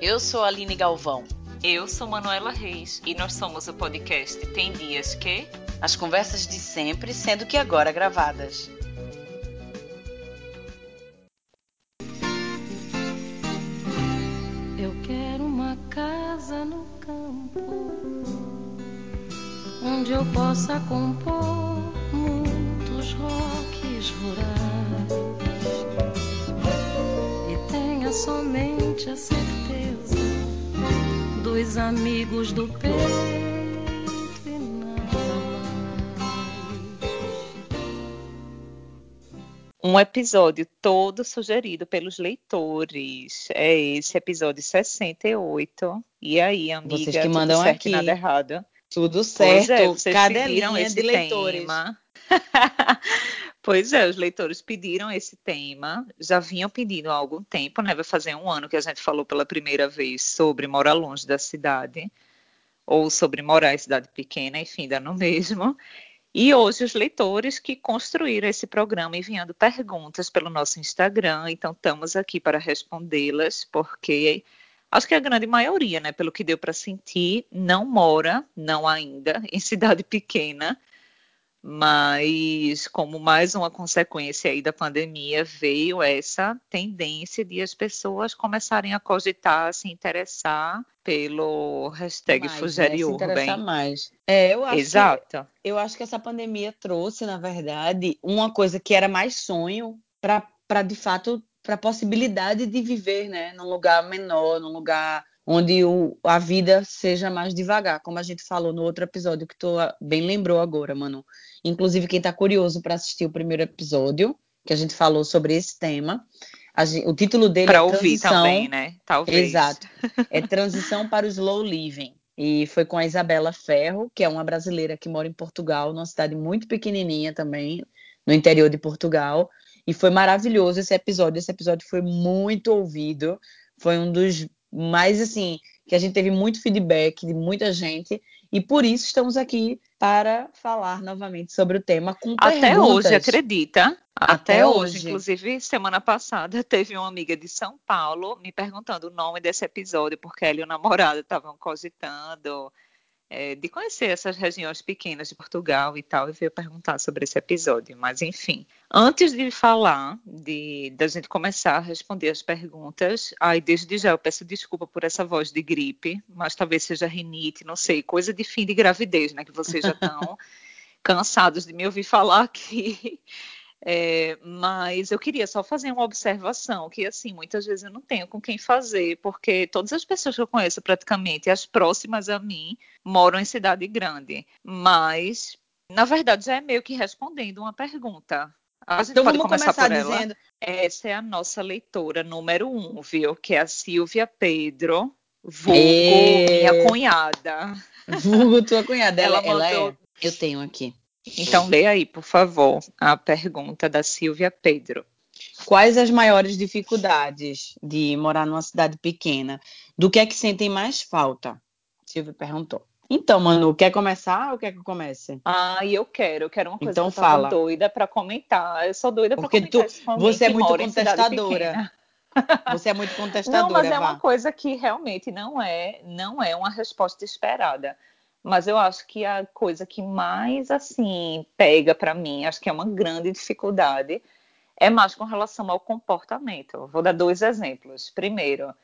Eu sou a Aline Galvão. Eu sou Manuela Reis e nós somos o podcast Tem Dias Que. As conversas de sempre, sendo que agora gravadas. Eu quero uma casa no campo onde eu possa compor amigos do peito e nada mais. Um episódio todo sugerido pelos leitores. É esse episódio 68. E aí, amiga? Vocês que tudo mandam certo aqui. nada errado. Tudo Pois certo, é, vocês cadelinha de leitores. tema. pois é, os leitores pediram esse tema, já vinham pedindo há algum tempo, né? Vai fazer um ano que a gente falou pela primeira vez sobre morar longe da cidade, ou sobre morar em cidade pequena, enfim, dá no mesmo. E hoje os leitores que construíram esse programa enviando perguntas pelo nosso Instagram, então estamos aqui para respondê-las, porque acho que a grande maioria, né, pelo que deu para sentir, não mora, não ainda, em cidade pequena, mas como mais uma consequência aí da pandemia, veio essa tendência de as pessoas começarem a cogitar, se interessar pelo hashtag Mais, né? Fugere Se interessar mais. É, eu acho que Exato. eu acho que essa pandemia trouxe, na verdade, uma coisa que era mais sonho para de fato para a possibilidade de viver, né, num lugar menor, num lugar onde o, a vida seja mais devagar, como a gente falou no outro episódio que tu ah, bem lembrou agora, mano. Inclusive quem está curioso para assistir o primeiro episódio, que a gente falou sobre esse tema, a gen- o título dele Para é ouvir Transição também, né? Talvez. Exato. É Transição para o Slow Living. E foi com a Isabela Ferro, que é uma brasileira que mora em Portugal, numa cidade muito pequenininha também, no interior de Portugal. E foi maravilhoso esse episódio. Esse episódio foi muito ouvido. Foi um dos mais, assim, que a gente teve muito feedback de muita gente. E por isso estamos aqui para falar novamente sobre o tema com Até perguntas. hoje, acredita? Até, Até hoje. hoje. Inclusive, semana passada, teve uma amiga de São Paulo me perguntando o nome desse episódio, porque ela e o namorado estavam cogitando é, de conhecer essas regiões pequenas de Portugal e tal, e veio perguntar sobre esse episódio. Mas, enfim, antes de falar, de da gente começar a responder as perguntas, ai, desde já eu peço desculpa por essa voz de gripe, mas talvez seja rinite, não sei, coisa de fim de gravidez, né? Que vocês já estão cansados de me ouvir falar aqui. É, mas eu queria só fazer uma observação que assim muitas vezes eu não tenho com quem fazer porque todas as pessoas que eu conheço praticamente as próximas a mim moram em cidade grande mas na verdade já é meio que respondendo uma pergunta a gente Então pode vamos começar, começar por ela dizendo. essa é a nossa leitora número um viu que é a Silvia Pedro vulgo minha cunhada Vulgo tua cunhada. Ela, Ela ela mandou- é. Eu tenho aqui. Então lê aí por favor a pergunta da Silvia Pedro Quais as maiores dificuldades de morar numa cidade pequena? Do que é que sentem mais falta? Silvia perguntou. Então, Manu, quer começar ou quer que eu comece? Ah, eu quero, eu quero uma coisa Então que eu fala. doida para comentar. Eu sou doida para Porque comentar com alguém você é muito contestadora. Você é muito contestadora, Não, mas é vá. uma coisa que realmente não é, não é uma resposta esperada. Mas eu acho que a coisa que mais assim pega para mim, acho que é uma grande dificuldade, é mais com relação ao comportamento. Vou dar dois exemplos. Primeiro,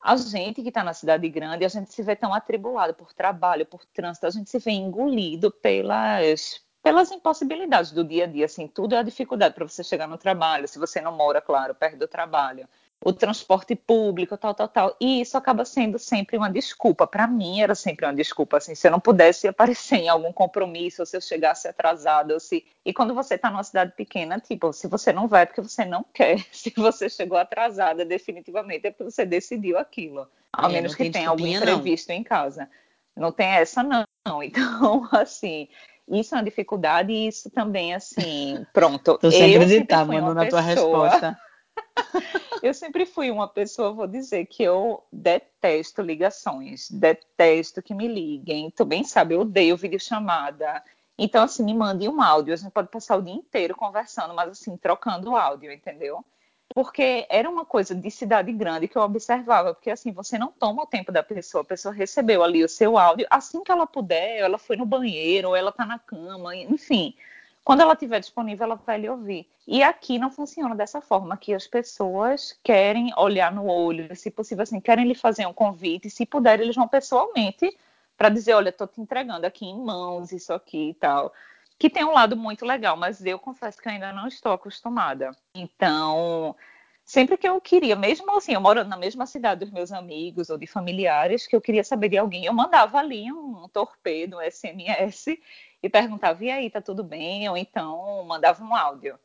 a gente que está na cidade grande, a gente se vê tão atribulado por trabalho, por trânsito, a gente se vê engolido pelas pelas impossibilidades do dia a dia, assim, tudo é a dificuldade para você chegar no trabalho, se você não mora, claro, perto do trabalho, o transporte público, tal, tal, tal, e isso acaba sendo sempre uma desculpa, para mim era sempre uma desculpa, assim, se eu não pudesse aparecer em algum compromisso, ou se eu chegasse atrasada, ou se... e quando você está numa cidade pequena, tipo, se você não vai é porque você não quer, se você chegou atrasada definitivamente é porque você decidiu aquilo, a É, menos que tem tenha algum desculpinha, não. imprevisto em casa. Não tem essa, não. Então, assim, isso é uma dificuldade e isso também, assim, pronto. Tô sem eu acreditar, na tua pessoa- resposta. Eu sempre fui uma pessoa, vou dizer, que eu detesto ligações, detesto que me liguem. Tu bem sabe, eu odeio videochamada. Então, assim, me mande um áudio. A gente pode passar o dia inteiro conversando, mas assim, trocando áudio, entendeu? porque era uma coisa de cidade grande que eu observava, porque assim, você não toma o tempo da pessoa, a pessoa recebeu ali o seu áudio, assim que ela puder, ela foi no banheiro, ou ela está na cama, enfim. Quando ela estiver disponível, ela vai lhe ouvir. E aqui não funciona dessa forma, que as pessoas querem olhar no olho, se possível, assim, querem lhe fazer um convite, se puder, eles vão pessoalmente para dizer, olha, estou te entregando aqui em mãos isso aqui e tal. Que tem um lado muito legal, mas eu confesso que ainda não estou acostumada. Então, sempre que eu queria, mesmo assim, eu morando na mesma cidade dos meus amigos ou de familiares, que eu queria saber de alguém, eu mandava ali um, um torpedo, um SMS, e perguntava, e aí, tá tudo bem? Ou então mandava um áudio.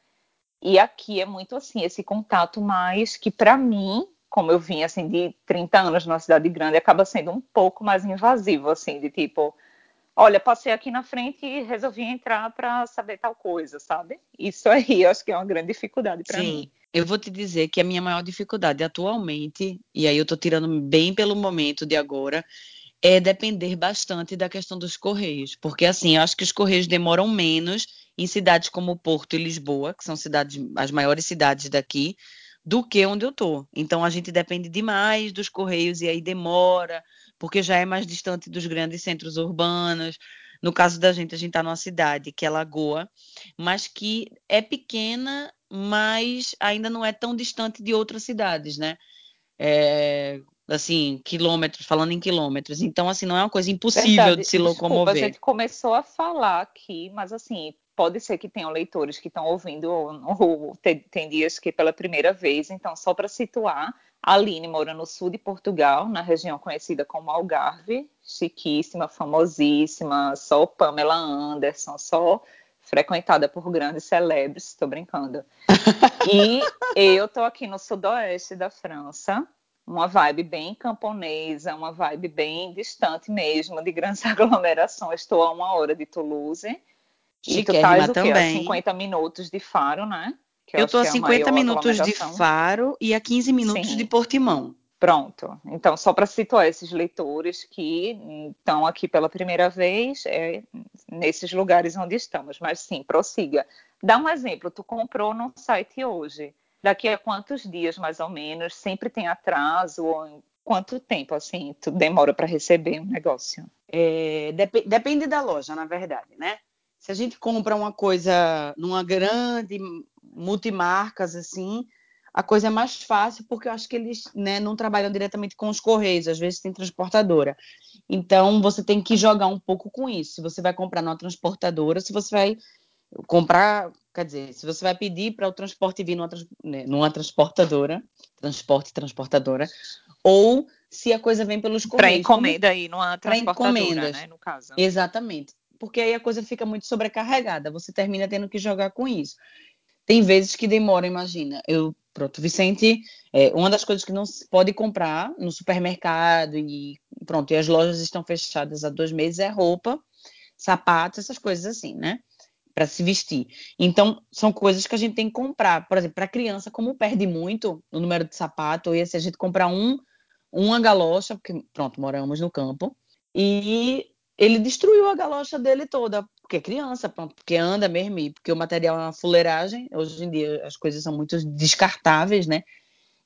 E aqui é muito assim, esse contato mais que para mim, como eu vim assim de 30 anos numa cidade grande, acaba sendo um pouco mais invasivo, assim, de tipo, olha, passei aqui na frente e resolvi entrar para saber tal coisa, sabe? Isso aí eu acho que é uma grande dificuldade para mim. Eu vou te dizer que a minha maior dificuldade atualmente, e aí eu estou tirando bem pelo momento de agora, é depender bastante da questão dos correios, porque assim, eu acho que os correios demoram menos em cidades como Porto e Lisboa, que são cidades as maiores cidades daqui, do que onde eu tô. Então a gente depende demais dos correios e aí demora, porque já é mais distante dos grandes centros urbanos. No caso da gente, a gente está numa cidade que é Lagoa, mas que é pequena, mas ainda não é tão distante de outras cidades, né? É, assim, quilômetros, falando em quilômetros. Então, assim, não é uma coisa impossível Verdade. de se Desculpa, locomover. a gente começou a falar aqui, mas assim, pode ser que tenham leitores que estão ouvindo, ou, ou tem, tem, dias que pela primeira vez, então, só para situar, a Aline mora no sul de Portugal, na região conhecida como Algarve, chiquíssima, famosíssima, só Pamela Anderson, só frequentada por grandes celebres, estou brincando. e eu estou aqui no sudoeste da França, uma vibe bem camponesa, uma vibe bem distante mesmo de grandes aglomerações. Estou a uma hora de Toulouse. E tu estás o quê? A 50 minutos de Faro, né? Eu estou a 50 é minutos de Faro e a 15 minutos Sim. de Portimão. Pronto. Então, só para situar esses leitores que estão aqui pela primeira vez, é nesses lugares onde estamos. Mas sim, prossiga. Dá um exemplo. Tu comprou no site hoje daqui a quantos dias, mais ou menos? Sempre tem atraso? Ou quanto tempo, assim, tu demora para receber um negócio? É, dep depende da loja, na verdade, né? Se a gente compra uma coisa numa grande multimarcas, assim, a coisa é mais fácil, porque eu acho que eles né, não trabalham diretamente com os correios, às vezes tem transportadora. Então, você tem que jogar um pouco com isso. Se você vai comprar numa transportadora, se você vai comprar Quer dizer, se você vai pedir para o transporte vir numa, né, numa transportadora, transporte transportadora, ou se a coisa vem pelos correios. Para encomenda aí numa transportadora, né, no caso. Exatamente. Porque aí a coisa fica muito sobrecarregada, você termina tendo que jogar com isso. Tem vezes que demora, imagina. Eu, pronto, Vicente, é, uma das coisas que não se pode comprar no supermercado e pronto, e as lojas estão fechadas há dois meses é roupa, sapatos, essas coisas assim, né? para se vestir. Então, são coisas que a gente tem que comprar. Por exemplo, para criança, como perde muito o número de sapato, ia se a gente comprar um, uma galocha, porque, pronto, moramos no campo, e ele destruiu a galocha dele toda, porque é criança, porque anda mesmo, e porque o material é uma fuleiragem. Hoje em dia as coisas são muito descartáveis, né?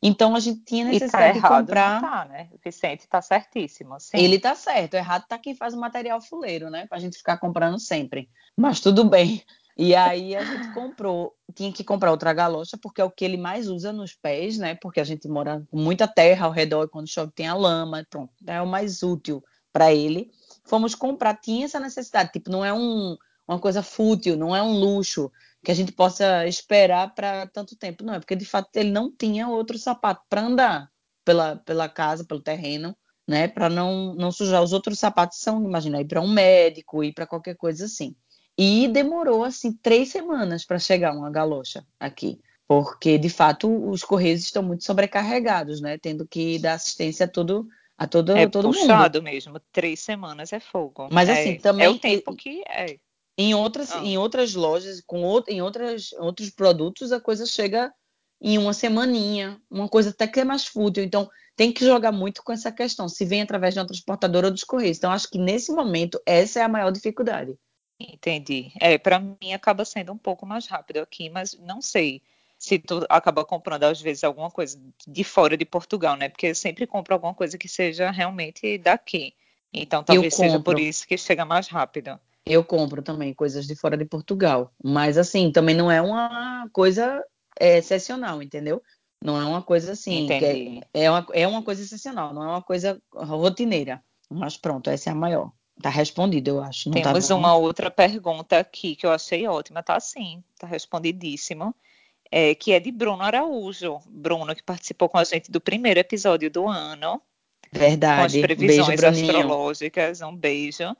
Então a gente tinha necessidade tá errado, de comprar. Não tá, né? O Vicente tá certíssimo. Sim. Ele tá certo. Errado tá quem faz o material fuleiro, né? Pra gente ficar comprando sempre. Mas tudo bem. E aí a gente comprou, tinha que comprar outra galocha, porque é o que ele mais usa nos pés, né? Porque a gente mora com muita terra ao redor e quando chove tem a lama, pronto. É o mais útil para ele. Fomos comprar, tinha essa necessidade, tipo, não é um, uma coisa fútil, não é um luxo que a gente possa esperar para tanto tempo. Não, é porque de fato ele não tinha outro sapato para andar pela, pela casa, pelo terreno, né? Para não, não sujar. Os outros sapatos são, imagina, ir para um médico, ir para qualquer coisa assim. E demorou, assim, três semanas para chegar uma galocha aqui. Porque, de fato, os correios estão muito sobrecarregados, né? Tendo que dar assistência a todo, a todo, é todo puxado mundo. mesmo. Três semanas é fogo. Mas, assim, é, também... É o tempo que é. Em outras, ah. em outras lojas, com outro, em outras, outros produtos, a coisa chega em uma semaninha, uma coisa até que é mais fútil. Então, tem que jogar muito com essa questão, se vem através de uma transportadora ou dos correios. Então, acho que nesse momento, essa é a maior dificuldade. Entendi. É, para mim acaba sendo um pouco mais rápido aqui, mas não sei. Se tu acaba comprando às vezes alguma coisa de fora de Portugal, né? Porque eu sempre compro alguma coisa que seja realmente daqui. Então talvez seja por isso que chega mais rápido. Eu compro também coisas de fora de Portugal, mas assim, também não é uma coisa é, excepcional, entendeu? Não é uma coisa assim, é, é, uma, é uma coisa excepcional, não é uma coisa rotineira. Mas pronto, essa é a maior. Tá respondido, eu acho. Não tá Temos tá uma outra pergunta aqui que eu achei ótima, tá sim, tá respondidíssimo. É, que é de Bruno Araújo. Bruno, que participou com a gente do primeiro episódio do ano. Verdade. Com as previsões beijo, astrológicas. Um beijo.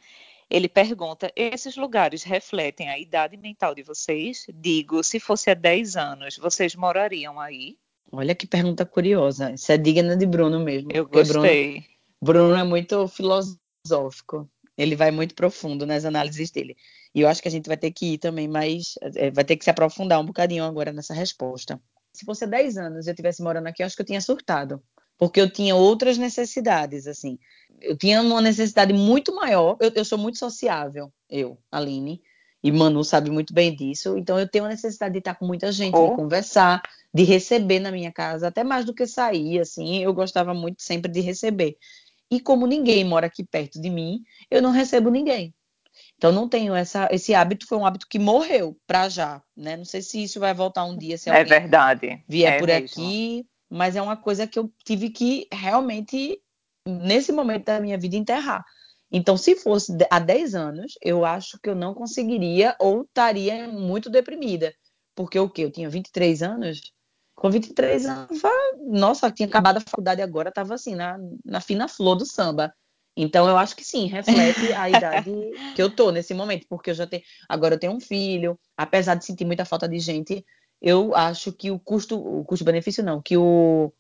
Ele pergunta: esses lugares refletem a idade mental de vocês? Digo, se fosse há 10 anos, vocês morariam aí? Olha que pergunta curiosa. Isso é digna de Bruno mesmo. Eu gostei. Bruno, Bruno é muito filosófico. Ele vai muito profundo nas análises dele. E eu acho que a gente vai ter que ir também mais. É, vai ter que se aprofundar um bocadinho agora nessa resposta. Se fosse há 10 anos eu estivesse morando aqui, eu acho que eu tinha surtado. Porque eu tinha outras necessidades, assim eu tinha uma necessidade muito maior. Eu, eu, sou muito sociável, eu, Aline, e Manu sabe muito bem disso. Então eu tenho a necessidade de estar com muita gente, oh. de conversar, de receber na minha casa, até mais do que sair, assim. Eu gostava muito sempre de receber. E como ninguém mora aqui perto de mim, eu não recebo ninguém. Então não tenho essa, esse hábito, foi um hábito que morreu para já, né? Não sei se isso vai voltar um dia se é verdade. vier é por mesmo. aqui, mas é uma coisa que eu tive que realmente nesse momento da minha vida, enterrar. Então, se fosse há 10 anos, eu acho que eu não conseguiria ou estaria muito deprimida. Porque o quê? Eu tinha 23 anos. Com 23 anos, nossa, tinha acabado a faculdade agora, estava assim, na, na fina flor do samba. Então, eu acho que sim, reflete a idade que eu tô nesse momento, porque eu já tenho. Agora eu tenho um filho, apesar de sentir muita falta de gente, eu acho que o custo, o custo-benefício não, que o,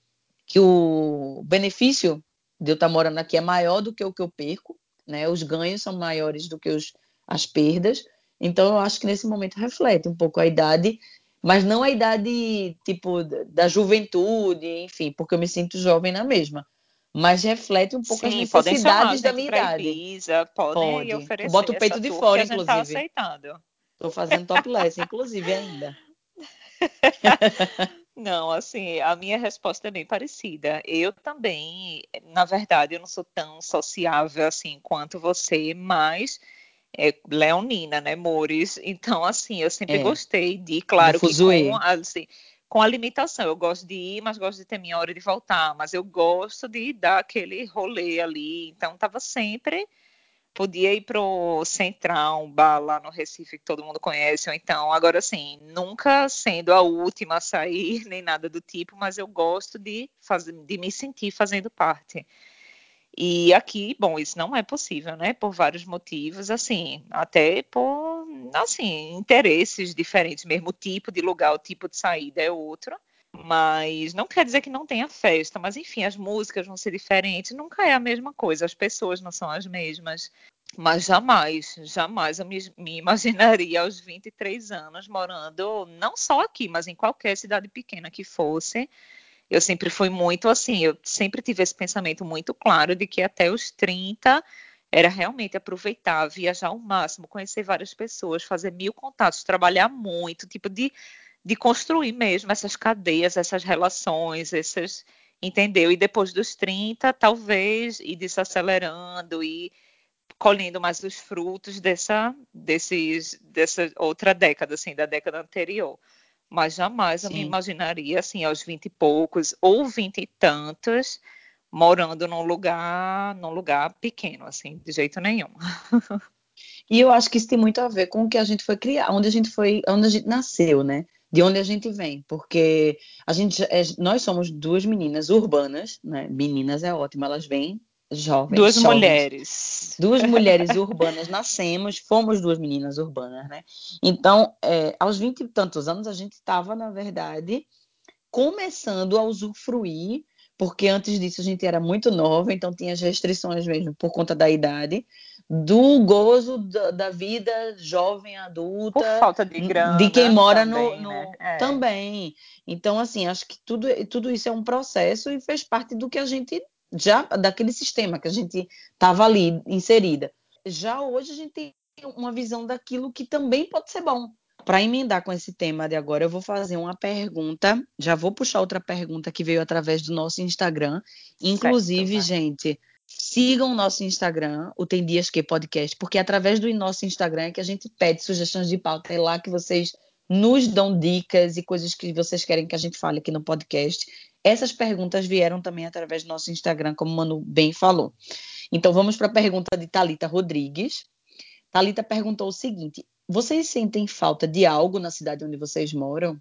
que o benefício de eu estar morando aqui é maior do que o que eu perco, né? Os ganhos são maiores do que os, as perdas. Então, eu acho que nesse momento reflete um pouco a idade, mas não a idade tipo da juventude, enfim, porque eu me sinto jovem na mesma. Mas reflete um pouco Sim, as necessidades da minha idade. Podem Pode. oferecer. Bota o peito de fora, tá inclusive. Tá aceitando. Estou fazendo topless, inclusive, ainda. Não, assim, a minha resposta é bem parecida. Eu também, na verdade, eu não sou tão sociável assim quanto você, mas é leonina, né, Mores? Então, assim, eu sempre é. gostei de, claro, que com, assim, com a limitação. Eu gosto de ir, mas gosto de ter minha hora de voltar. Mas eu gosto de dar aquele rolê ali. Então, estava sempre podia ir pro Central, um bar lá no Recife que todo mundo conhece, ou então, agora assim, nunca sendo a última a sair, nem nada do tipo, mas eu gosto de, fazer, de me sentir fazendo parte. E aqui, bom, isso não é possível, né? Por vários motivos, assim, até por, assim, interesses diferentes, mesmo o tipo de lugar, o tipo de saída é outro. Mas não quer dizer que não tenha festa, mas enfim, as músicas vão ser diferentes, nunca é a mesma coisa, as pessoas não são as mesmas. Mas jamais, jamais eu me, me imaginaria aos 23 anos morando não só aqui, mas em qualquer cidade pequena que fosse. Eu sempre fui muito assim, eu sempre tive esse pensamento muito claro de que até os 30 era realmente aproveitar, viajar ao máximo, conhecer várias pessoas, fazer mil contatos, trabalhar muito, tipo de de construir mesmo essas cadeias, essas relações, esses, entendeu? E depois dos 30, talvez ir desacelerando e colhendo mais os frutos dessa, desses, dessa outra década, assim, da década anterior. Mas jamais Sim. eu me imaginaria, assim, aos vinte e poucos ou vinte e tantos, morando num lugar, num lugar pequeno, assim, de jeito nenhum. E eu acho que isso tem muito a ver com o que a gente foi criar, onde a gente foi, onde a gente nasceu, né? de onde a gente vem, porque a gente, é, nós somos duas meninas urbanas, né? Meninas é ótimo, elas vêm jovens. Duas jovens, mulheres. Duas mulheres urbanas nascemos, fomos duas meninas urbanas, né? Então, é, aos vinte e tantos anos, a gente estava, na verdade, começando a usufruir, porque antes disso a gente era muito nova, então tinha as restrições mesmo por conta da idade do gozo da, da, vida jovem adulta por falta de grana de quem mora também, no, no né? é. também então assim acho que tudo tudo isso é um processo e fez parte do que a gente já daquele sistema que a gente estava ali inserida já hoje a gente tem uma visão daquilo que também pode ser bom para emendar com esse tema de agora, eu vou fazer uma pergunta. Já vou puxar outra pergunta que veio através do nosso Instagram. Inclusive, certo, gente, sigam o nosso Instagram, o Tem Dias Que Podcast, porque é através do nosso Instagram é que a gente pede sugestões de pauta. É lá que vocês nos dão dicas e coisas que vocês querem que a gente fale aqui no podcast. Essas perguntas vieram também através do nosso Instagram, como o Manu bem falou. Então vamos para a pergunta de Talita Rodrigues. Talita perguntou o seguinte: vocês sentem falta de algo na cidade onde vocês moram?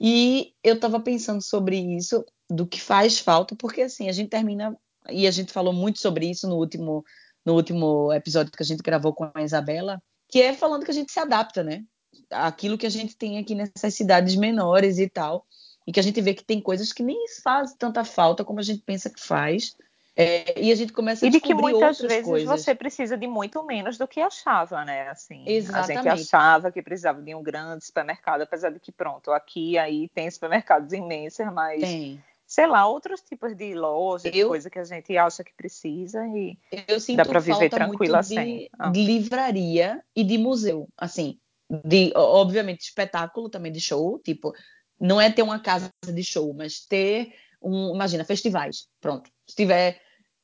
E eu estava pensando sobre isso, do que faz falta, porque assim, a gente termina, e a gente falou muito sobre isso no último, no último episódio que a gente gravou com a Isabela, que é falando que a gente se adapta, né? Aquilo que a gente tem aqui nessas cidades menores e tal, e que a gente vê que tem coisas que nem faz tanta falta como a gente pensa que faz, é, e a gente começa a E de que muitas vezes coisas. você precisa de muito menos do que achava, né? Assim, Exatamente. A gente achava que precisava de um grande supermercado, apesar de que, pronto, aqui aí tem supermercados imensos, mas. Tem. Sei lá, outros tipos de lojas, eu, coisa que a gente acha que precisa e eu sinto dá para viver tranquila assim. Ah. De livraria e de museu, assim, de obviamente espetáculo também de show, tipo, não é ter uma casa de show, mas ter um, imagina, festivais, pronto. Se tiver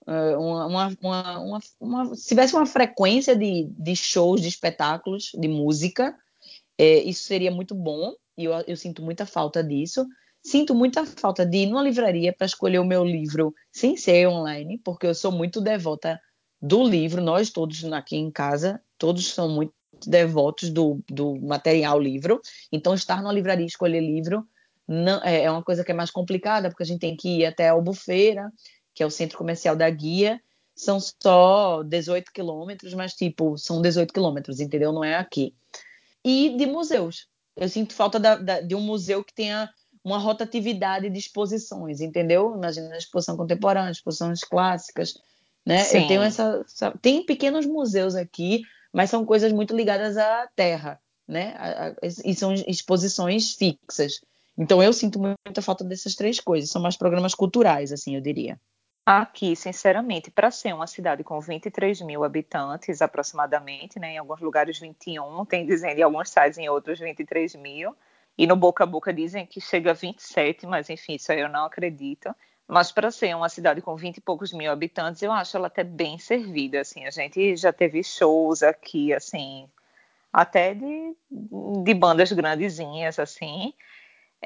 uh, uma, uma, uma, uma, se tivesse uma frequência de, de shows, de espetáculos, de música, é, isso seria muito bom, e eu, eu sinto muita falta disso. Sinto muita falta de ir numa livraria para escolher o meu livro sem ser online, porque eu sou muito devota do livro, nós todos aqui em casa, todos são muito devotos do, do material livro, então estar numa livraria e escolher livro não, é, é uma coisa que é mais complicada, porque a gente tem que ir até a Albufeira, que é o centro comercial da Guia, são só 18 quilômetros, mas tipo, são 18 quilômetros, entendeu? Não é aqui. E de museus. Eu sinto falta da, da, de um museu que tenha uma rotatividade de exposições, entendeu? Imagina a exposição contemporânea, exposições clássicas, né? Sim. Eu tenho essa, essa, Tem pequenos museus aqui, mas são coisas muito ligadas à terra, né? E são exposições fixas. Então eu sinto muita falta dessas três coisas. São mais programas culturais, assim, eu diria. Aqui, sinceramente, para ser uma cidade com 23 mil habitantes aproximadamente, né, em alguns lugares 21, tem dizendo em alguns sites em outros 23 mil, e no boca a boca dizem que chega a 27, mas enfim, isso aí eu não acredito. Mas para ser uma cidade com 20 e poucos mil habitantes, eu acho ela até bem servida, assim, a gente já teve shows aqui, assim, até de, de bandas grandezinhas, assim,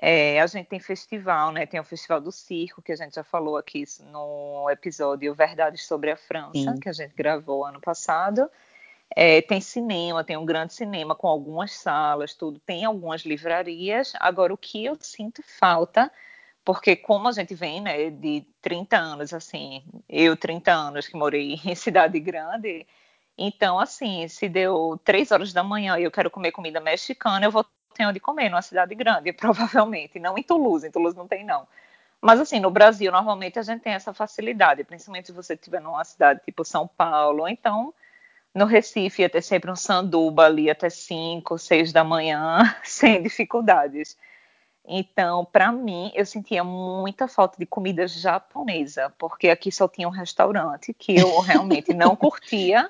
é, a gente tem festival, né? Tem o Festival do Circo, que a gente já falou aqui no episódio Verdades sobre a França, Sim. que a gente gravou ano passado. É, tem cinema, tem um grande cinema com algumas salas, tudo. Tem algumas livrarias. Agora, o que eu sinto falta, porque como a gente vem, né, de 30 anos, assim, eu 30 anos que morei em cidade grande, então, assim, se deu três horas da manhã e eu quero comer comida mexicana, eu vou tem onde comer numa cidade grande, provavelmente. Não em Toulouse, em Toulouse não tem, não. Mas, assim, no Brasil, normalmente a gente tem essa facilidade, principalmente se você estiver numa cidade tipo São Paulo, ou então no Recife ia ter sempre um sanduba ali até 5, 6 da manhã, sem dificuldades. Então, para mim, eu sentia muita falta de comida japonesa, porque aqui só tinha um restaurante que eu realmente não curtia.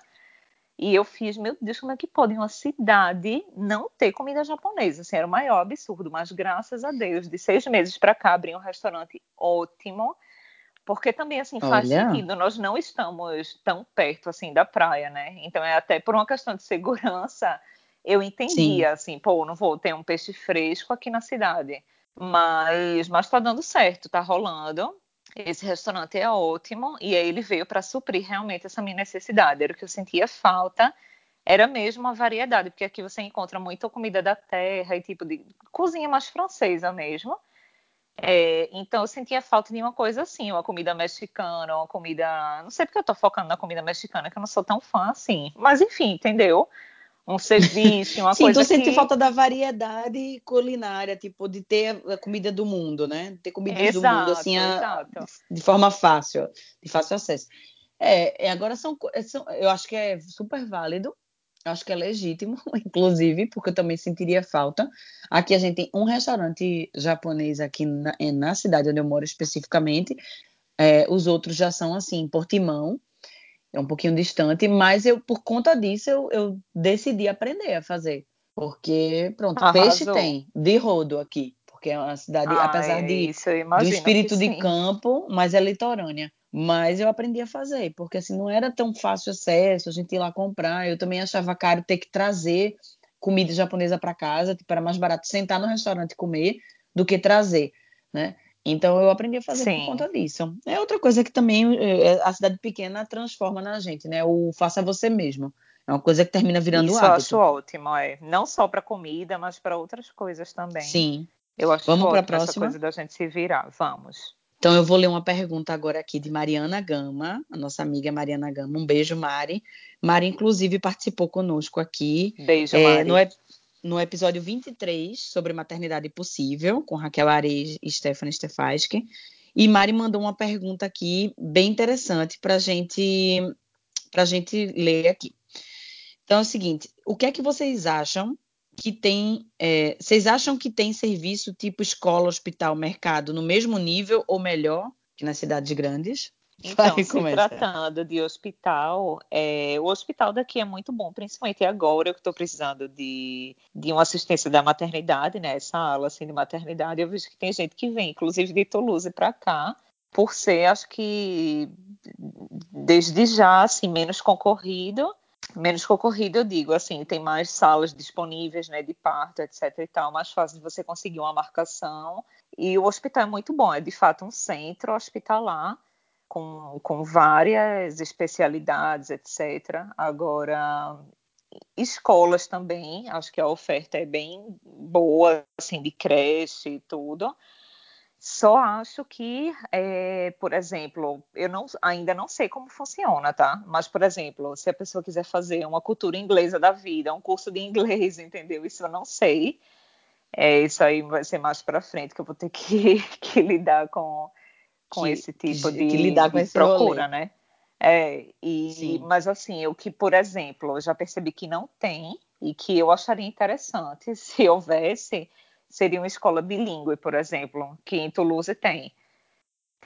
E eu fiz, meu Deus, como é que pode uma cidade não ter comida japonesa? Assim, era o maior absurdo, mas graças a Deus, de seis meses para cá, abri um restaurante ótimo, porque também, assim, faz Olha. sentido, nós não estamos tão perto, assim, da praia, né? Então, é até por uma questão de segurança, eu entendia, Sim. assim, pô, não vou ter um peixe fresco aqui na cidade. Mas, mas tá dando certo, tá rolando. Esse restaurante é ótimo e aí ele veio para suprir realmente essa minha necessidade. Era o que eu sentia falta, era mesmo a variedade, porque aqui você encontra muita comida da terra e tipo de cozinha mais francesa mesmo. É, então eu sentia falta de uma coisa assim, uma comida mexicana, uma comida. Não sei porque eu tô focando na comida mexicana, que eu não sou tão fã assim. Mas enfim, entendeu? Um serviço, uma Sim, coisa tu sente que... falta da variedade culinária, tipo, de ter a comida do mundo, né? Ter comida do mundo, assim, a, de forma fácil, de fácil acesso. É, agora são, são, eu acho que é super válido, eu acho que é legítimo, inclusive, porque eu também sentiria falta. Aqui a gente tem um restaurante japonês aqui na, na cidade onde eu moro especificamente, é, os outros já são, assim, Portimão, é um pouquinho distante, mas eu por conta disso eu, eu decidi aprender a fazer. Porque, pronto, Arrasou. peixe tem, de rodo aqui. Porque é uma cidade, Ah, apesar é, de isso do espírito de campo, mas é litorânea. Mas eu aprendi a fazer, porque assim não era tão fácil acesso, a gente ir lá comprar. Eu também achava caro ter que trazer comida japonesa para casa, tipo, era mais barato sentar no restaurante e comer do que trazer, né? Então eu aprendi a fazer por Sim. conta disso. É outra coisa que também eh, a cidade pequena transforma na gente, né? O faça você mesmo. É uma coisa que termina virando Isso eu hábito. acho ótimo, é. Não só para comida, mas para outras coisas também. Sim. Eu acho Vamos ótimo essa próxima? coisa da gente se virar. Vamos. Então eu vou ler uma pergunta agora aqui de Mariana Gama, a nossa amiga Mariana Gama. Um beijo, Mari. Mari, inclusive, participou conosco aqui Beijo, é, Mari. no, ep- no episódio 23 sobre maternidade possível, com Raquel Ares e Stephanie Stefaski. E Mari mandou uma pergunta aqui bem interessante para gente, a gente ler aqui. Então é o seguinte: o que é que vocês acham que tem. é, vocês acham que tem serviço tipo escola, hospital, mercado no mesmo nível ou melhor que nas cidades grandes? Então, se tratando de hospital, é, o hospital daqui é muito bom, principalmente agora eu que estou precisando de, de uma assistência da maternidade, né? Essa ala assim, de maternidade, eu vejo que tem gente que vem, inclusive de Toulouse para cá, por ser, acho que desde já, assim, menos concorrido. Menos concorrido, eu digo, assim, tem mais salas disponíveis, né, de parto, etc e tal, mais fácil de você conseguir uma marcação. E o hospital é muito bom, é de fato um centro hospitalar com, com várias especialidades, etc. Agora, escolas também, acho que a oferta é bem boa, assim, de creche e tudo. Só acho que, é, por exemplo, eu não, ainda não sei como funciona, tá? Mas, por exemplo, se a pessoa quiser fazer uma cultura inglesa da vida, um curso de inglês, entendeu? Isso eu não sei. É, isso aí vai ser mais para frente que eu vou ter que, que lidar com, com Que- esse tipo de, que lidar com de procura, rolê. né? É, e, Sim. mas assim, o que, por exemplo, eu já percebi que não tem e que eu acharia interessante se houvesse, seria uma escola bilíngue, por exemplo, que em Toulouse tem.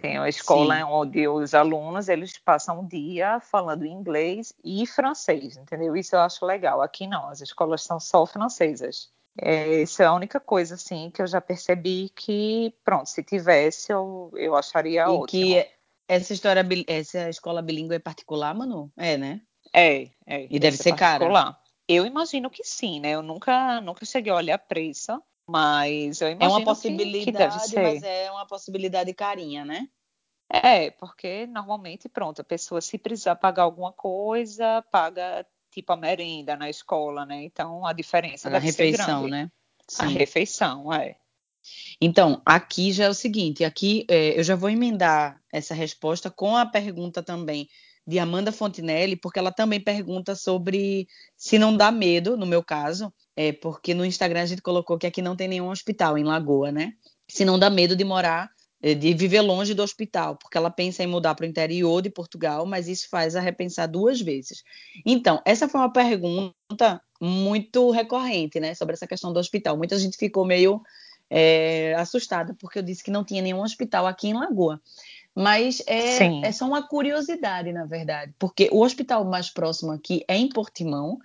Tem uma escola Sim. onde os alunos eles passam um dia falando inglês e francês, entendeu? Isso eu acho legal. Aqui não, as escolas são só francesas. É, isso é a única coisa assim que eu já percebi que, pronto, se tivesse eu, eu acharia E ótimo. que essa história, essa escola bilíngue é particular, Manu? É, né? É, é. E deve é ser cara. particular. Eu imagino que sim, né? Eu nunca, nunca cheguei a olhar preço, mas eu É imagino uma que- que, deve possibilidade, ser. mas é uma possibilidade carinha, né? É, porque normalmente, pronto, a pessoa se precisar pagar alguma coisa, paga tipo a merenda na escola, né? Então a diferença A deve refeição, né? A Sim. refeição, é. Então, aqui já é o seguinte, aqui é, eu já vou emendar essa resposta com a pergunta também de Amanda Fontinelli, porque ela também pergunta sobre se não dá medo, no meu caso, é porque no Instagram a gente colocou que aqui não tem nenhum hospital em Lagoa, né? Se não dá medo de morar, de viver longe do hospital, porque ela pensa em mudar para o interior de Portugal, mas isso faz a repensar duas vezes. Então, essa foi uma pergunta muito recorrente, né, sobre essa questão do hospital. Muita gente ficou meio é, assustada porque eu disse que não tinha nenhum hospital aqui em Lagoa. Mas é, Sim. é só uma curiosidade, na verdade, porque o hospital mais próximo aqui é em Portimão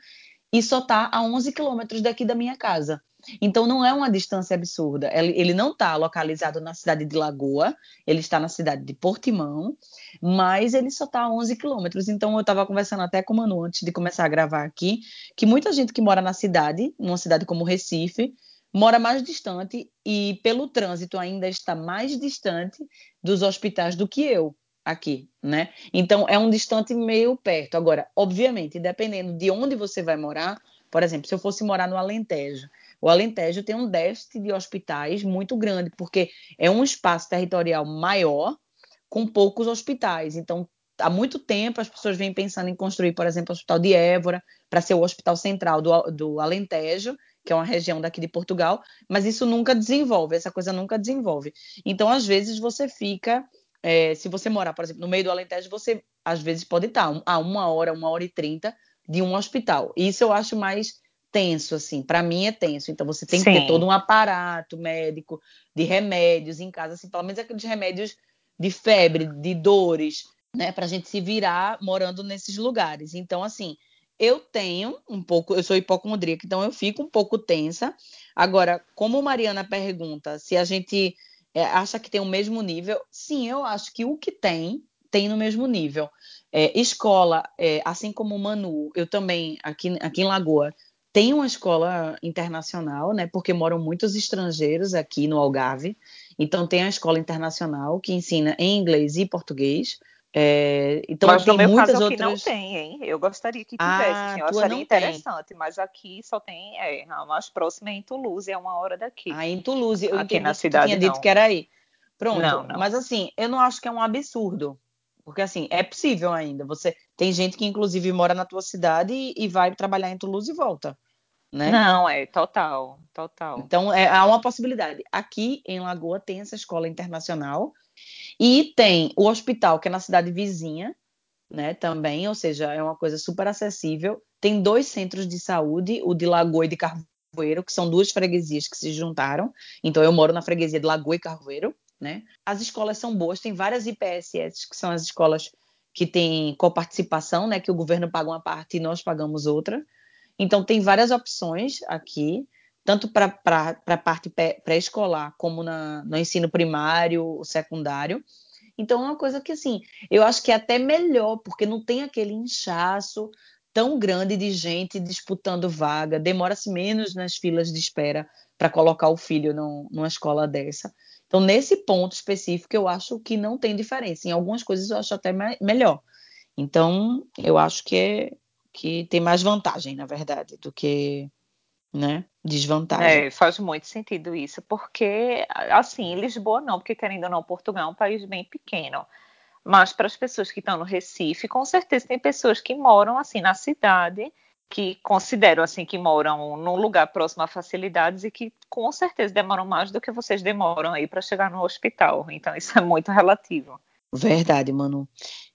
e só está a 11 quilômetros daqui da minha casa. Então não é uma distância absurda. Ele, não está localizado na cidade de Lagoa, ele está na cidade de Portimão, mas ele só está a 11 quilômetros. Então eu estava conversando até com o Manu antes de começar a gravar aqui, que muita gente que mora na cidade, numa cidade como Recife, mora mais distante e pelo trânsito ainda está mais distante dos hospitais do que eu aqui, né? Então é um distante meio perto. Agora, obviamente, dependendo de onde você vai morar, por exemplo, se eu fosse morar no Alentejo, o Alentejo tem um déficit de hospitais muito grande, porque é um espaço territorial maior com poucos hospitais. Então, há muito tempo as pessoas vêm pensando em construir, por exemplo, o Hospital de Évora, para ser o hospital central do, do Alentejo, que é uma região daqui de Portugal, mas isso nunca desenvolve, essa coisa nunca desenvolve. Então, às vezes, você fica. É, se você morar, por exemplo, no meio do Alentejo, você às vezes pode estar a uma hora, uma hora e trinta de um hospital. Isso eu acho mais tenso, assim. Para mim é tenso. Então, você tem que ter Sim. todo um aparato médico de remédios em casa, assim, pelo menos aqueles remédios de febre, de dores, né, para a gente se virar morando nesses lugares. Então, assim, eu tenho um pouco, eu sou hipocondríaca, então eu fico um pouco tensa. Agora, como Mariana pergunta se a gente é, acha que tem o mesmo nível, sim, eu acho que o que tem, tem no mesmo nível. É, escola, é, assim como o Manu, eu também, aqui, aqui em Lagoa, tem uma escola internacional, né? Porque moram muitos estrangeiros aqui no Algarve. Então tem a escola internacional que ensina em inglês e português. É, então mas tem meu muitas caso outras. não tem, hein? Eu gostaria que Ah, tivesse, assim, eu acharia não tem. interessante, mas aqui só tem, é, a mais próxima é em Toulouse, é uma hora daqui. Ah, em Toulouse, eu Aqui na tu tinha cidade, dito não. que era aí. Pronto, Não, não. mas assim, eu não acho que é um absurdo. Porque assim, é possível ainda. Você tem gente que inclusive mora na tua cidade e, e vai trabalhar em Toulouse e volta, né? Não, é total, total. Então, é, há uma possibilidade. Aqui em Lagoa tem essa escola internacional e tem o hospital, que é na cidade vizinha, né? Também, ou seja, é uma coisa super acessível. Tem dois centros de saúde, o de Lagoa e de Carvoeiro, que são duas freguesias que se juntaram. Então, eu moro na freguesia de Lagoa e Carvoeiro, né? As escolas são boas, tem várias IPSS, que são as escolas que têm coparticipação, né? Que o governo paga uma parte e nós pagamos outra. Então, tem várias opções aqui, tanto para a parte pré- pré-escolar, como na, no ensino primário, secundário. Então, é uma coisa que, assim, eu acho que é até melhor, porque não tem aquele inchaço tão grande de gente disputando vaga, demora-se menos nas filas de espera para colocar o filho num- numa escola dessa. Então, nesse ponto específico, eu acho que não tem diferença. Em algumas coisas, eu acho até me- melhor. Então, eu acho que, é, que tem mais vantagem, na verdade, do que né, desvantagem. É, faz muito sentido isso, porque, assim, Lisboa não, porque querendo ou não, Portugal é um país bem pequeno. Mas para as pessoas que estão no Recife, com certeza tem pessoas que moram, assim, na cidade, que consideram, assim, que moram num lugar próximo a facilidades e que, com certeza, demoram mais do que vocês demoram aí para chegar no hospital. Então, isso é muito relativo. Verdade, Manu.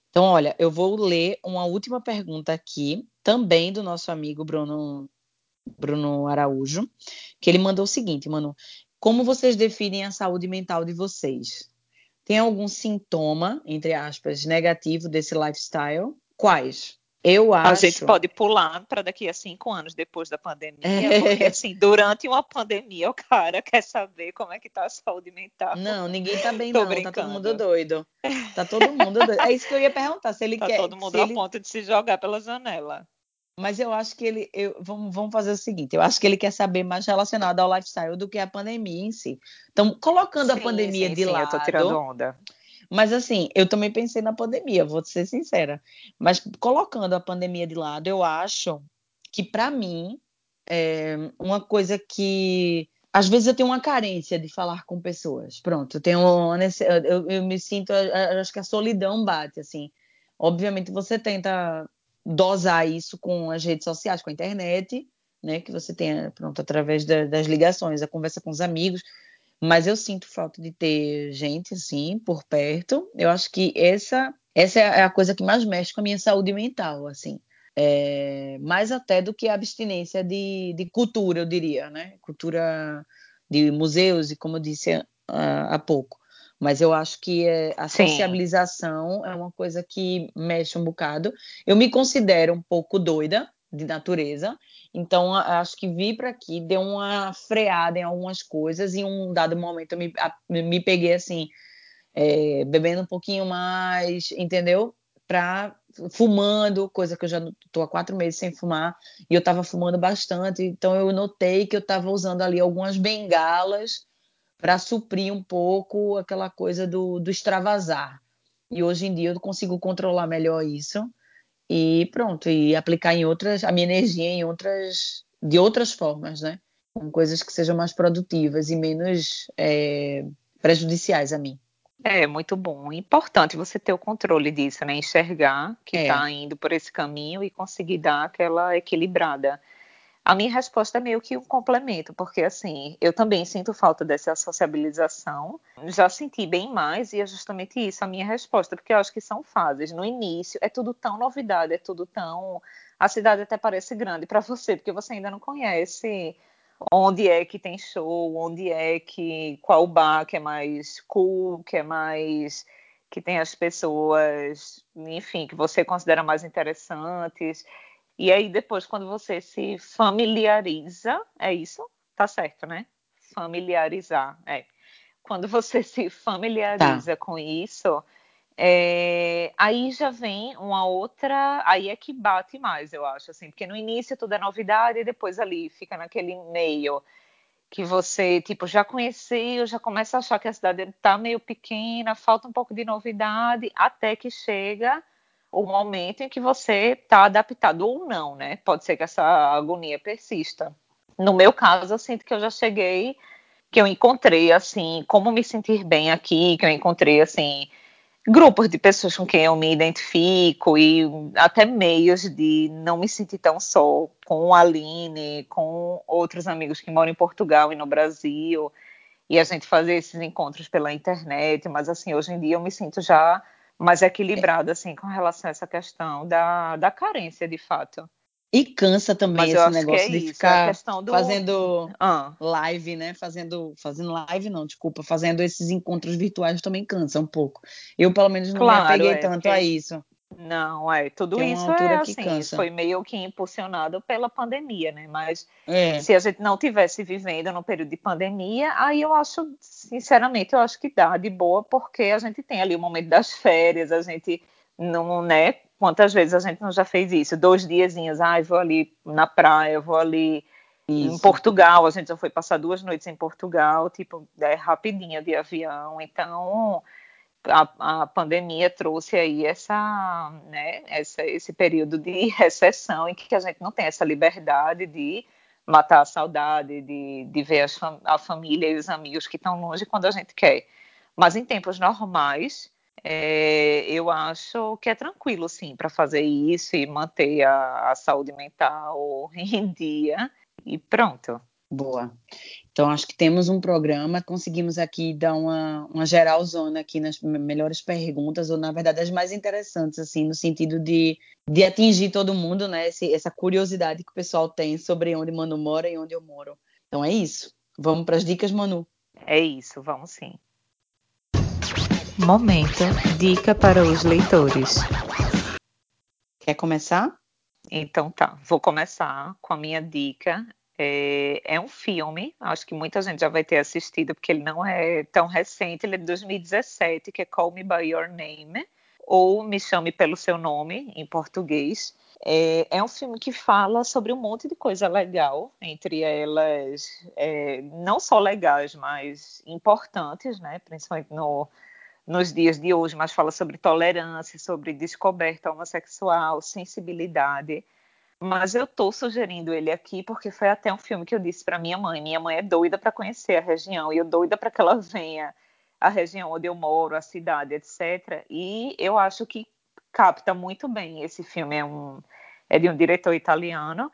Então, olha, eu vou ler uma última pergunta aqui, também do nosso amigo Bruno, Bruno Araújo, que ele mandou o seguinte, Manu. Como vocês definem a saúde mental de vocês? Tem algum sintoma, entre aspas, negativo desse lifestyle? Quais? Eu A acho. gente pode pular para daqui a cinco anos depois da pandemia, É. porque assim, durante uma pandemia o cara quer saber como é que tá a saúde mental. Não, ninguém tá bem, Tô não. Tá todo brincando. mundo doido. Tá todo mundo doido. É isso que eu ia perguntar. Se ele Tá quer. todo mundo a ele... ponto de se jogar pela janela. Mas eu acho que ele. Eu, vamos, vamos fazer o seguinte: eu acho que ele quer saber mais relacionado ao lifestyle do que a pandemia em si. Então, colocando a Sim, pandemia sim, de sim, lado. eu tô tirando onda. Mas assim, eu também pensei na pandemia, vou ser sincera. Mas colocando a pandemia de lado, eu acho que para mim é uma coisa que às vezes eu tenho uma carência de falar com pessoas. Pronto, eu tenho eu, eu me sinto, eu acho que a solidão bate assim. Obviamente você tenta dosar isso com as redes sociais, com a internet, né, que você tem, pronto, através da- das ligações, a conversa com os amigos, mas eu sinto falta de ter gente assim por perto. Eu acho que essa essa é a coisa que mais mexe com a minha saúde mental, assim. É, mais até do que a abstinência de, de cultura, eu diria, né? Cultura de museus e como eu disse há, há pouco. Mas eu acho que é, a Sim. sociabilização é uma coisa que mexe um bocado. Eu me considero um pouco doida de natureza, então acho que vir para aqui deu uma freada em algumas coisas. E em um dado momento eu me, me peguei assim, é, bebendo um pouquinho mais, entendeu? Pra, fumando, coisa que eu já estou há quatro meses sem fumar, e eu estava fumando bastante, então eu notei que eu estava usando ali algumas bengalas para suprir um pouco aquela coisa do, do extravasar. E hoje em dia eu consigo controlar melhor isso e pronto, e aplicar em outras, a minha energia em outras, de outras formas, né? Com coisas que sejam mais produtivas e menos é, prejudiciais a mim. É muito bom. Importante você ter o controle disso, né? Enxergar que É. está indo por esse caminho e conseguir dar aquela equilibrada. A minha resposta é meio que um complemento, porque assim, eu também sinto falta dessa sociabilização. Já senti bem mais, e é justamente isso a minha resposta, porque eu acho que são fases. No início é tudo tão novidade, é tudo tão. A cidade até parece grande para você, porque você ainda não conhece onde é que tem show, onde é que. qual bar que é mais cool, que é mais. que tem as pessoas, enfim, que você considera mais interessantes. E aí depois, quando você se familiariza, é isso? Tá certo, né? Familiarizar, é. Quando você se familiariza tá. com isso, é, aí já vem uma outra, aí é que bate mais, eu acho, assim, porque no início tudo é novidade e depois ali fica naquele meio que você, tipo, já conheceu, já começa a achar que a cidade está meio pequena, falta um pouco de novidade, até que chega o momento em que você está adaptado ou não, né? Pode ser que essa agonia persista. No meu caso, eu sinto que eu já cheguei, que eu encontrei, assim, como me sentir bem aqui, que eu encontrei, assim, grupos de pessoas com quem eu me identifico e até meios de não me sentir tão só com a Aline, com outros amigos que moram em Portugal e no Brasil, e a gente fazer esses encontros pela internet, mas assim, hoje em dia eu me sinto já mais equilibrada assim com relação a essa questão da, da carência de fato. E cansa também Mas esse negócio é de isso, ficar do... fazendo ah. live, né? Fazendo, fazendo live, não, desculpa, fazendo esses encontros virtuais também cansa um pouco. Eu, pelo menos, não claro, me apeguei é, tanto a isso. Não, é, tudo Tem isso é assim, cansa. foi meio que impulsionado pela pandemia, né? Mas é. se a gente não tivesse vivendo no período de pandemia, aí eu acho, sinceramente, eu acho que dá de boa, porque a gente tem ali o momento das férias, a gente não, né, Quantas vezes a gente não já fez isso? Dois diazinhos, ai, ah, vou ali na praia, vou ali isso. em Portugal, a gente já foi passar duas noites em Portugal, tipo, é rapidinha de avião, então a, a pandemia trouxe aí essa, né, essa, esse período de recessão em que a gente não tem essa liberdade de matar a saudade, de, de ver as, a família e os amigos que estão longe quando a gente quer. Mas em tempos normais, é, eu acho que é tranquilo, sim, para fazer isso e manter a, a, saúde mental em dia e pronto. Boa. Então, acho que temos um programa, conseguimos aqui dar uma, uma geralzona aqui nas melhores perguntas, ou na verdade as mais interessantes, assim, no sentido de, de atingir todo mundo, né? Esse, essa curiosidade que o pessoal tem sobre onde Manu mora e onde eu moro. Então é isso. Vamos para as dicas, Manu. É isso, vamos sim. Momento Dica para os leitores. Quer começar? Então tá, vou começar com a minha dica. É, é, um filme, acho que muita gente já vai ter assistido, porque ele não é tão recente, ele é de 2017, que é Call Me By Your Name, ou Me Chame Pelo Seu Nome, em português. É, é um filme que fala sobre um monte de coisa legal, entre elas, é, não só legais, mas importantes, né, principalmente no nos dias de hoje, mas fala sobre tolerância, sobre descoberta homossexual, sensibilidade. Mas eu estou sugerindo ele aqui porque foi até um filme que eu disse para minha mãe. Minha mãe é doida para conhecer a região e eu doida para que ela venha à região onde eu moro, a cidade, etc. E eu acho que capta muito bem. Esse filme é, um, é de um diretor italiano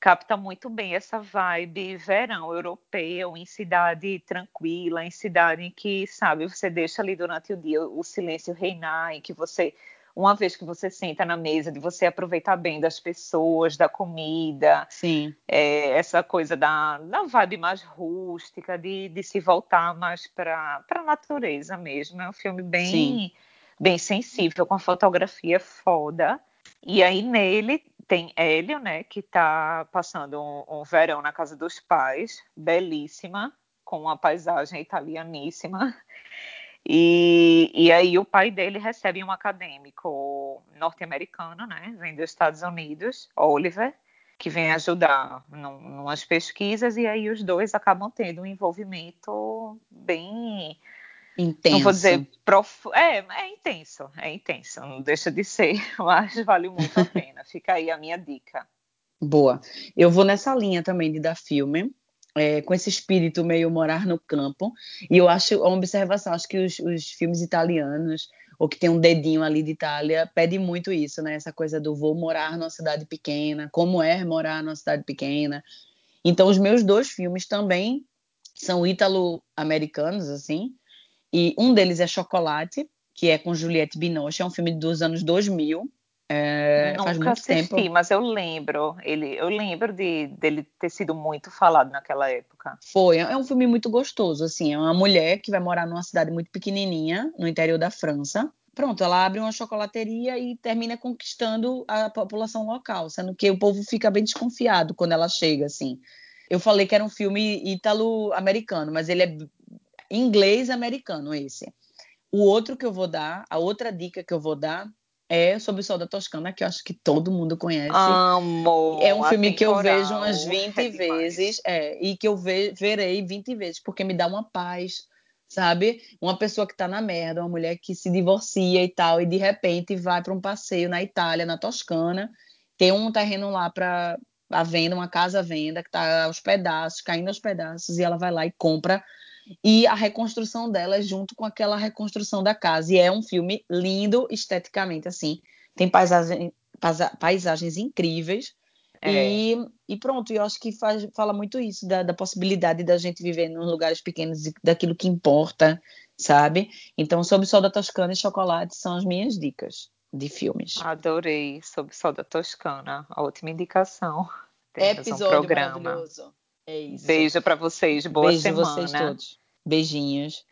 capta muito bem essa vibe verão europeu, em cidade tranquila, em cidade em que, sabe, você deixa ali durante o dia o silêncio reinar, em que você, uma vez que você senta na mesa, de você aproveitar bem das pessoas, da comida. Sim. É, essa coisa da, da vibe mais rústica, de, de se voltar mais para a natureza mesmo. É um filme bem, bem sensível, com a fotografia foda. E aí nele tem Hélio, né, que está passando um, um, verão na casa dos pais, belíssima, com uma paisagem italianíssima. E, e aí o pai dele recebe um acadêmico norte-americano, né, vem dos Estados Unidos, Oliver, que vem ajudar num, umas pesquisas, e aí os dois acabam tendo um envolvimento bem Intenso. Não vou dizer prof... é, é intenso, é intenso, não deixa de ser, mas vale muito a pena. Fica aí a minha dica. Boa. Eu vou nessa linha também de dar filme, é, com esse espírito meio morar no campo. E eu acho, uma observação, acho que os, os, filmes italianos, ou que tem um dedinho ali de Itália, pedem muito isso, né? Essa coisa do vou morar numa cidade pequena, como é morar numa cidade pequena. Então, os meus dois filmes também são ítalo-americanos, assim, e um deles é Chocolate, que é com Juliette Binoche, é um filme dos anos 2000. É, Nunca faz muito assisti, tempo. mas eu lembro, ele, eu lembro de, dele ter sido muito falado naquela época. Foi, é um filme muito gostoso, assim, é uma mulher que vai morar numa cidade muito pequenininha, no interior da França, pronto, ela abre uma chocolateria e termina conquistando a população local, sendo que o povo fica bem desconfiado quando ela chega, assim. Eu falei que era um filme ítalo-americano, mas ele é inglês-americano, esse. O outro que eu vou dar, a outra dica que eu vou dar é Sob o Sol da Toscana, que eu acho que todo mundo conhece. Amo! É um filme que eu vejo umas 20 é vezes, é, e que eu ve verei 20 vezes, porque me dá uma paz, sabe? Uma pessoa que tá na merda, uma mulher que se divorcia e tal, e de repente vai para um passeio na Itália, na Toscana, tem um terreno lá para a venda, uma casa à venda, que tá aos pedaços, caindo aos pedaços, e ela vai lá e compra e a reconstrução dela é junto com aquela reconstrução da casa. E é um filme lindo esteticamente, assim. Tem paisagem, paisagens incríveis. É. E, e, pronto, eu acho que faz, fala muito isso, da, da, possibilidade da gente viver em lugares pequenos e daquilo que importa, sabe? Então, Sob o Sol da Toscana e Chocolate são as minhas dicas de filmes. Adorei Sob o Sol da Toscana, a última indicação. Temos Episódio um programa. maravilhoso. É isso. Beijo para vocês, boa Beijo semana. vocês todos. Beijinhos.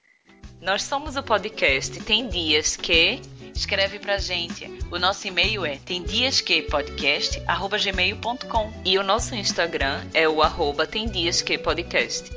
Nós somos o podcast Tem Dias Que. Escreve pra gente. O nosso e-mail é temdiasquepodcast.gmail.com E o nosso Instagram é o arroba Tem Dias Que Podcast.